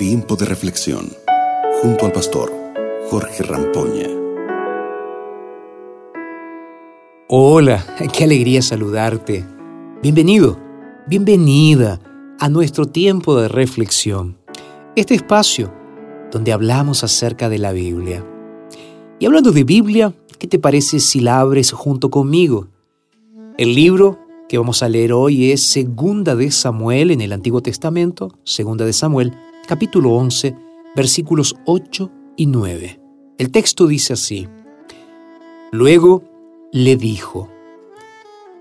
Tiempo de reflexión junto al pastor Jorge Rampoña. Hola, qué alegría saludarte. Bienvenido, bienvenida a nuestro tiempo de reflexión. Este espacio donde hablamos acerca de la Biblia. Y hablando de Biblia, ¿qué te parece si la abres junto conmigo? El libro que vamos a leer hoy es Segunda de Samuel en el Antiguo Testamento, Segunda de Samuel, capítulo 11, versículos 8 y 9. El texto dice así: Luego le dijo,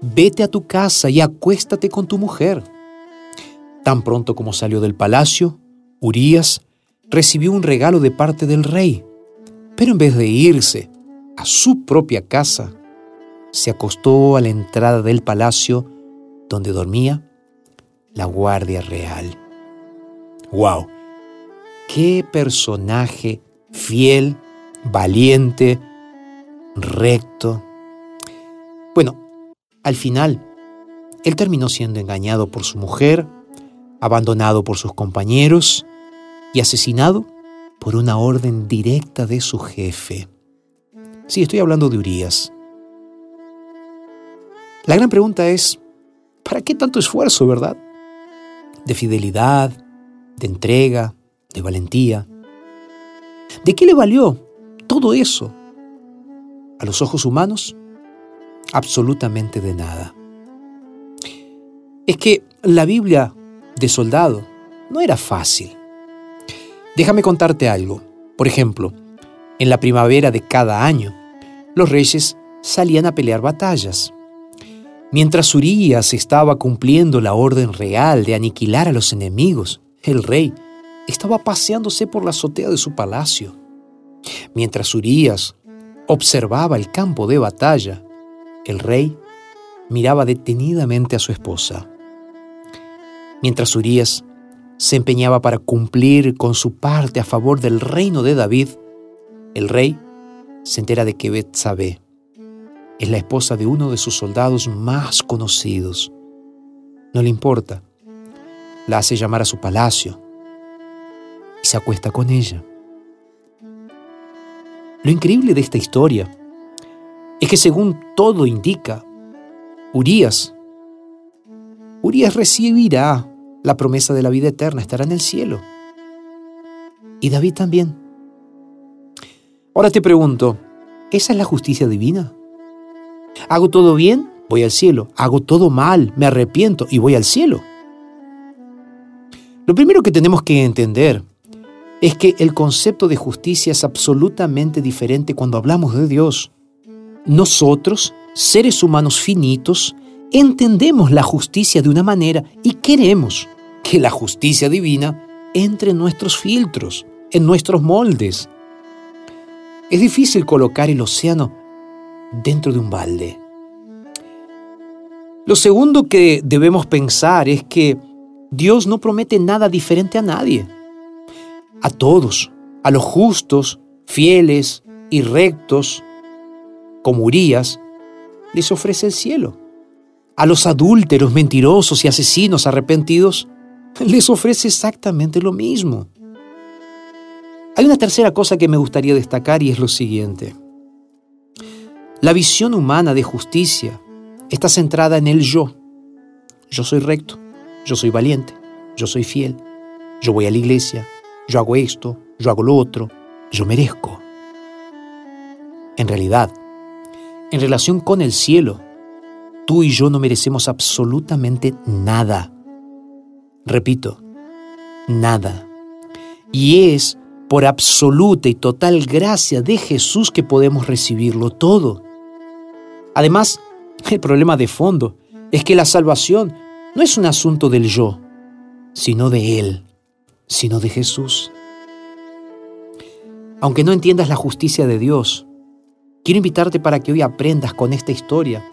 Vete a tu casa y acuéstate con tu mujer. Tan pronto como salió del palacio, Urías recibió un regalo de parte del rey, pero en vez de irse a su propia casa, se acostó a la entrada del palacio donde dormía la guardia real. ¡Wow! ¡Qué personaje fiel, valiente, recto! Bueno, al final, él terminó siendo engañado por su mujer, abandonado por sus compañeros y asesinado por una orden directa de su jefe. Sí, estoy hablando de Urias. La gran pregunta es, ¿para qué tanto esfuerzo, verdad? De fidelidad, de entrega, de valentía. ¿De qué le valió todo eso? A los ojos humanos, absolutamente de nada. Es que la Biblia de soldado no era fácil. Déjame contarte algo. Por ejemplo, en la primavera de cada año, los reyes salían a pelear batallas. Mientras Urias estaba cumpliendo la orden real de aniquilar a los enemigos, el rey estaba paseándose por la azotea de su palacio. Mientras Urias observaba el campo de batalla, el rey miraba detenidamente a su esposa. Mientras Urias se empeñaba para cumplir con su parte a favor del reino de David, el rey se entera de que Betsabé es la esposa de uno de sus soldados más conocidos. No le importa. La hace llamar a su palacio y se acuesta con ella. Lo increíble de esta historia es que según todo indica, Urias, Urias recibirá la promesa de la vida eterna, estará en el cielo. Y David también. Ahora te pregunto, ¿esa es la justicia divina? Hago todo bien, voy al cielo. Hago todo mal, me arrepiento y voy al cielo. Lo primero que tenemos que entender es que el concepto de justicia es absolutamente diferente cuando hablamos de Dios. Nosotros, seres humanos finitos, entendemos la justicia de una manera y queremos que la justicia divina entre en nuestros filtros, en nuestros moldes. Es difícil colocar el océano dentro de un balde. Lo segundo que debemos pensar es que Dios no promete nada diferente a nadie. A todos, a los justos, fieles y rectos, como Urias, les ofrece el cielo. A los adúlteros, mentirosos y asesinos arrepentidos, les ofrece exactamente lo mismo. Hay una tercera cosa que me gustaría destacar y es lo siguiente. La visión humana de justicia está centrada en el yo. Yo soy recto, yo soy valiente, yo soy fiel, yo voy a la iglesia, yo hago esto, yo hago lo otro, yo merezco. En realidad, en relación con el cielo, tú y yo no merecemos absolutamente nada. Repito, nada. Y es por absoluta y total gracia de Jesús que podemos recibirlo todo. Además, el problema de fondo es que la salvación no es un asunto del yo, sino de Él, sino de Jesús. Aunque no entiendas la justicia de Dios, quiero invitarte para que hoy aprendas con esta historia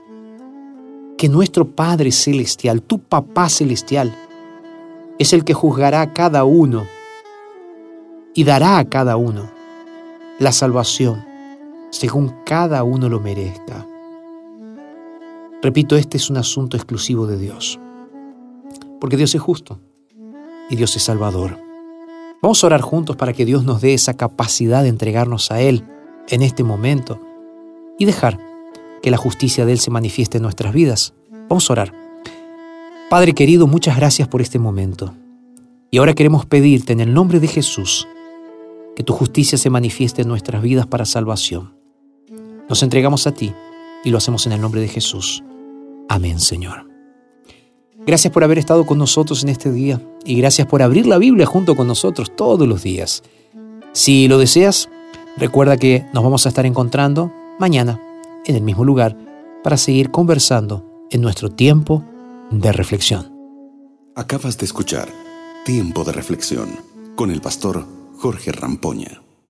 que nuestro Padre Celestial, tu Papá Celestial, es el que juzgará a cada uno y dará a cada uno la salvación según cada uno lo merezca. Repito, este es un asunto exclusivo de Dios, porque Dios es justo y Dios es salvador. Vamos a orar juntos para que Dios nos dé esa capacidad de entregarnos a Él en este momento y dejar que la justicia de Él se manifieste en nuestras vidas. Vamos a orar. Padre querido, muchas gracias por este momento. Y ahora queremos pedirte en el nombre de Jesús que tu justicia se manifieste en nuestras vidas para salvación. Nos entregamos a ti y lo hacemos en el nombre de Jesús. Amén, Señor. Gracias por haber estado con nosotros en este día y gracias por abrir la Biblia junto con nosotros todos los días. Si lo deseas, recuerda que nos vamos a estar encontrando mañana en el mismo lugar para seguir conversando en nuestro tiempo de reflexión. Acabas de escuchar Tiempo de Reflexión con el pastor Jorge Rampoña.